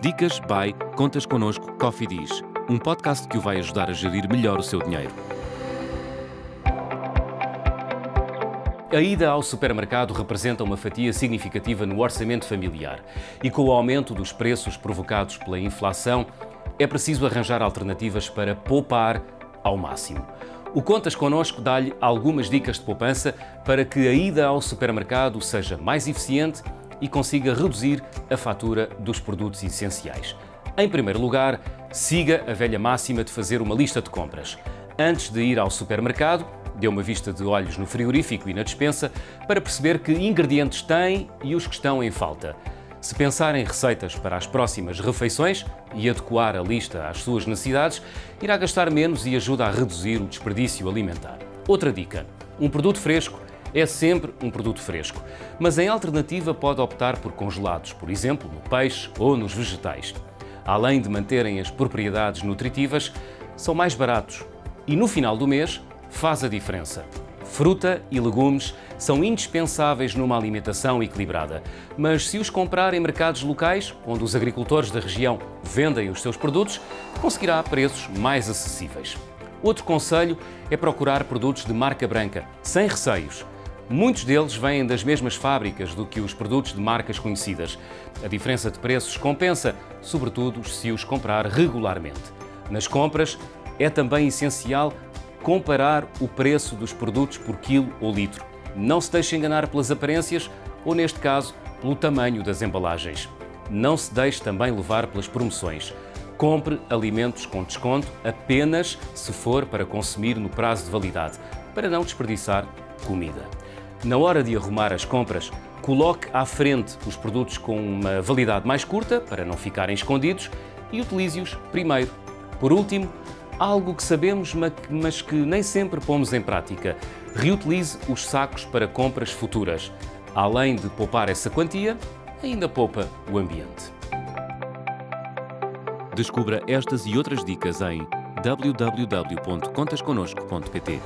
Dicas by Contas Connosco Coffee Diz, um podcast que o vai ajudar a gerir melhor o seu dinheiro. A ida ao supermercado representa uma fatia significativa no orçamento familiar e, com o aumento dos preços provocados pela inflação, é preciso arranjar alternativas para poupar ao máximo. O Contas Connosco dá-lhe algumas dicas de poupança para que a ida ao supermercado seja mais eficiente e consiga reduzir a fatura dos produtos essenciais. Em primeiro lugar, siga a velha máxima de fazer uma lista de compras. Antes de ir ao supermercado, dê uma vista de olhos no frigorífico e na despensa para perceber que ingredientes tem e os que estão em falta. Se pensar em receitas para as próximas refeições e adequar a lista às suas necessidades, irá gastar menos e ajuda a reduzir o desperdício alimentar. Outra dica: um produto fresco é sempre um produto fresco, mas em alternativa pode optar por congelados, por exemplo, no peixe ou nos vegetais. Além de manterem as propriedades nutritivas, são mais baratos e no final do mês faz a diferença. Fruta e legumes são indispensáveis numa alimentação equilibrada, mas se os comprar em mercados locais, onde os agricultores da região vendem os seus produtos, conseguirá preços mais acessíveis. Outro conselho é procurar produtos de marca branca, sem receios. Muitos deles vêm das mesmas fábricas do que os produtos de marcas conhecidas. A diferença de preços compensa, sobretudo se os comprar regularmente. Nas compras, é também essencial comparar o preço dos produtos por quilo ou litro. Não se deixe enganar pelas aparências ou, neste caso, pelo tamanho das embalagens. Não se deixe também levar pelas promoções. Compre alimentos com desconto apenas se for para consumir no prazo de validade, para não desperdiçar comida. Na hora de arrumar as compras, coloque à frente os produtos com uma validade mais curta, para não ficarem escondidos, e utilize-os primeiro. Por último, algo que sabemos, mas que nem sempre pomos em prática. Reutilize os sacos para compras futuras. Além de poupar essa quantia, ainda poupa o ambiente. Descubra estas e outras dicas em www.contasconosco.pt.